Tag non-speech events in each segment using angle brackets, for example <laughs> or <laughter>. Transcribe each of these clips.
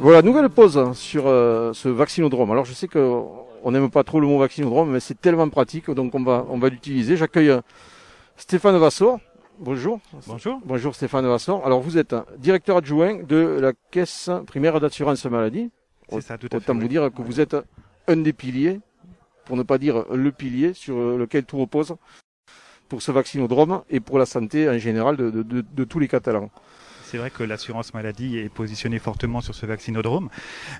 Voilà, nouvelle pause sur euh, ce vaccinodrome. Alors je sais que on n'aime pas trop le mot vaccinodrome, mais c'est tellement pratique, donc on va, on va l'utiliser. J'accueille euh, Stéphane Vassor. Bonjour. Bonjour. Bonjour Stéphane Vassor. Alors vous êtes directeur adjoint de la caisse primaire d'assurance maladie. C'est ça, tout à Autant fait. vous oui. dire que vous êtes un des piliers, pour ne pas dire le pilier sur lequel tout repose pour ce vaccinodrome et pour la santé en général de, de- de- de tous les Catalans. C'est vrai que l'assurance maladie est positionnée fortement sur ce vaccinodrome.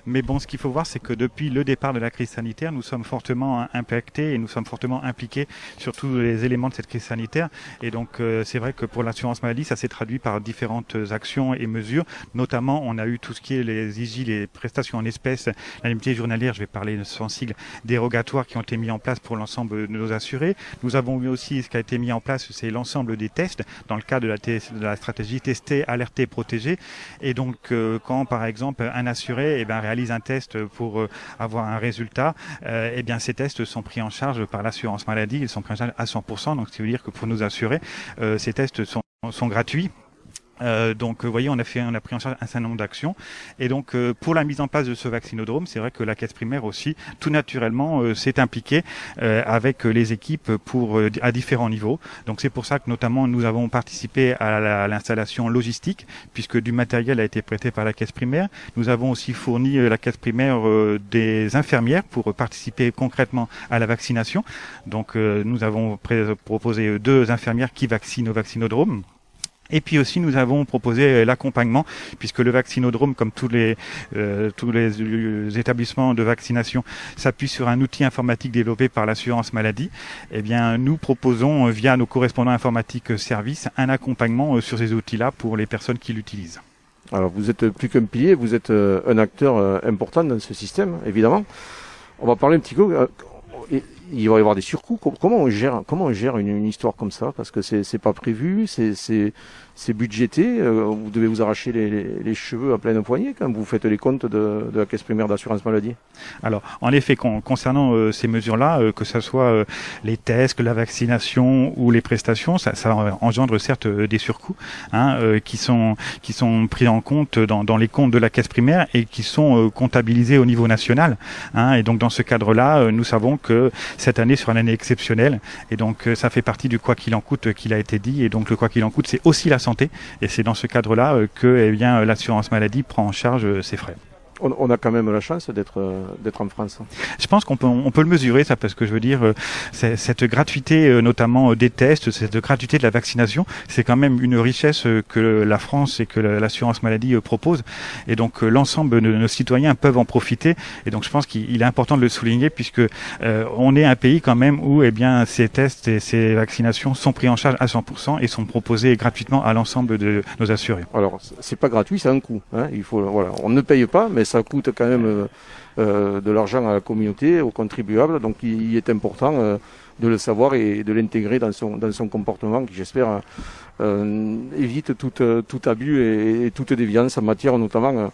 Mais bon, ce qu'il faut voir, c'est que depuis le départ de la crise sanitaire, nous sommes fortement impactés et nous sommes fortement impliqués sur tous les éléments de cette crise sanitaire. Et donc, euh, c'est vrai que pour l'assurance maladie, ça s'est traduit par différentes actions et mesures. Notamment, on a eu tout ce qui est les IJ, les prestations en espèces, l'indemnité journalière, je vais parler sans sigle, dérogatoires qui ont été mis en place pour l'ensemble de nos assurés. Nous avons eu aussi ce qui a été mis en place, c'est l'ensemble des tests dans le cadre de la, de la stratégie tester, alerter, protéger. Et donc, euh, quand par exemple un assuré eh ben, réalise un test pour euh, avoir un résultat, euh, eh bien ces tests sont pris en charge par l'assurance maladie. Ils sont pris en charge à 100%. Donc, ce qui veut dire que pour nos assurés, euh, ces tests sont gratuits. Euh, donc, vous voyez, on a fait, pris en charge un certain nombre d'actions. Et donc, euh, pour la mise en place de ce vaccinodrome, c'est vrai que la caisse primaire aussi, tout naturellement, euh, s'est impliquée euh, avec les équipes pour euh, à différents niveaux. Donc, c'est pour ça que notamment nous avons participé à la- à l'installation logistique, puisque du matériel a été prêté par la caisse primaire. Nous avons aussi fourni euh, la caisse primaire euh, des infirmières pour participer concrètement à la vaccination. Donc, euh, nous avons proposé deux infirmières qui vaccinent au vaccinodrome. Et puis aussi, nous avons proposé euh, l'accompagnement, puisque le vaccinodrome, comme tous les euh, tous les euh, établissements de vaccination, s'appuie sur un outil informatique développé par l'assurance maladie. Eh bien, nous proposons euh, via nos correspondants informatiques services un accompagnement sur ces outils-là pour les personnes qui l'utilisent. Alors vous êtes plus qu'un pilier, vous êtes un acteur important dans ce système, évidemment. On va parler un petit peu. Il va y avoir des surcoûts. Com- Comment on gère, comment on gère une, une histoire comme ça? Parce que c'est pas prévu, c'est budgété. euh, vous devez vous arracher les, les, les cheveux à pleine poignée quand vous faites les comptes de, de la caisse primaire d'assurance maladie. Alors, en effet, con- concernant euh, ces mesures-là, euh, que ce soit euh, les tests, la vaccination ou les prestations, ça, ça engendre certes euh, des surcoûts hein, euh, qui sont qui sont pris en compte dans, dans les comptes de la caisse primaire et qui sont comptabilisés au niveau national. hein. et donc, dans ce cadre-là, nous savons que cette année sera une année exceptionnelle, et donc euh, ça fait partie du quoi qu'il en coûte euh, qu'il a été dit. Et donc, le quoi qu'il en coûte, c'est aussi la santé, et c'est dans ce cadre-là euh, que eh bien l'assurance maladie prend en charge ces frais. On, on a quand même la chance d'être euh, d'être en France. Je pense qu'on peut, on peut le mesurer, ça, parce que je veux dire, euh, cette gratuité, euh, notamment des tests, cette gratuité de la vaccination, c'est quand même une richesse que la France et que la- l'assurance maladie propose. Et donc, l'ensemble de nos citoyens peuvent en profiter. Et donc, je pense qu'il il est important de le souligner, puisque euh, on est un pays quand même où, eh bien, ces tests et ces vaccinations sont pris en charge à 100% et sont proposés gratuitement à l'ensemble de nos assurés. Alors c'est- c'est pas gratuit, c'est un coût. Hein. Il faut voilà, on ne paye pas, mais ça coûte quand même euh, euh, de l'argent à la communauté, aux contribuables. Donc il, est important euh, de le savoir et de l'intégrer dans son dans son comportement, qui j'espère évite tout tout abus et, et toute déviance en matière notamment.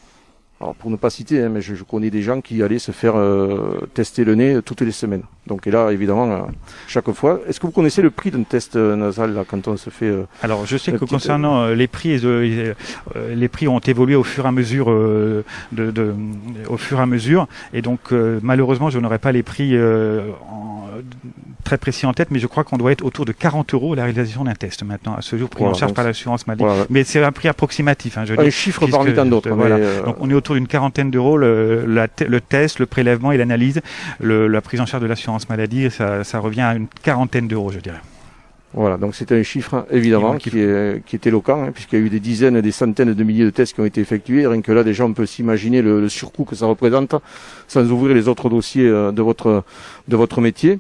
Euh, alors pour ne pas citer, hein, mais je, je connais des gens qui allaient se faire euh, tester le nez toutes les semaines. Donc et là évidemment euh, chaque fois. Est-ce que vous connaissez le prix d'un test euh, nasal là, quand on se fait euh, Alors, je sais que petite- concernant euh, les prix, euh, euh, les prix ont évolué au fur et à mesure, euh, de, de- au fur et à mesure, et donc euh, malheureusement, je n'aurai pas les prix euh, en- très précis en tête, mais je crois qu'on doit être autour de 40 euros la réalisation d'un test maintenant à ce jour pris Voilà, en charge par l'assurance maladie. voilà, Mais c'est un prix approximatif, hein, je un chiffre parmi tant d'autres. voilà. euh, Donc on est autour d'une quarantaine d'euros le, test, le prélèvement et l'analyse, la prise en charge de l'assurance maladie, ça, ça revient à une quarantaine d'euros, je dirais. Voilà, donc c'est un chiffre évidemment Qui- qui est, qui est éloquent, hein, puisqu'il y a eu des dizaines et des centaines de milliers de tests qui ont été effectués. Rien que là, déjà, on peut s'imaginer le, le surcoût que ça représente, sans ouvrir les autres dossiers euh, de votre de votre métier.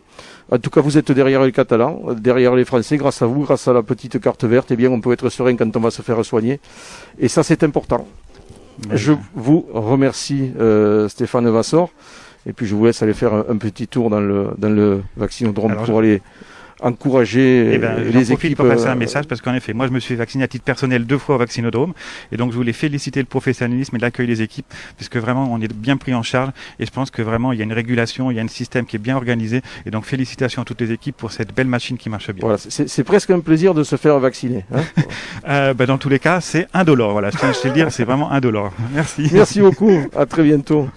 En tout cas, vous êtes derrière les Catalans, derrière les Français, grâce à vous, grâce à la petite carte verte. Eh bien, on peut être serein quand on va se faire soigner, et ça, c'est important. Je vous remercie, euh, Stéphane Vassor. Et puis je vous laisse aller faire un, un petit tour dans le dans le vaccinodrome Alors, pour aller encourager Eh ben, j'en les équipes. pour passer un euh, message parce qu'en effet, moi je me suis vacciné à titre personnel deux fois au vaccinodrome et donc je voulais féliciter le professionnalisme et l'accueil des équipes puisque vraiment on est bien pris en charge et je pense que vraiment il y a une régulation, il y a un système qui est bien organisé et donc félicitations à toutes les équipes pour cette belle machine qui marche bien. Voilà, c'est c'est presque un plaisir de se faire vacciner. hein. <laughs> Euh, bah, dans tous les cas, c'est indolore. Voilà, je tiens à le dire, c'est vraiment indolore. Merci. Merci beaucoup, à très bientôt.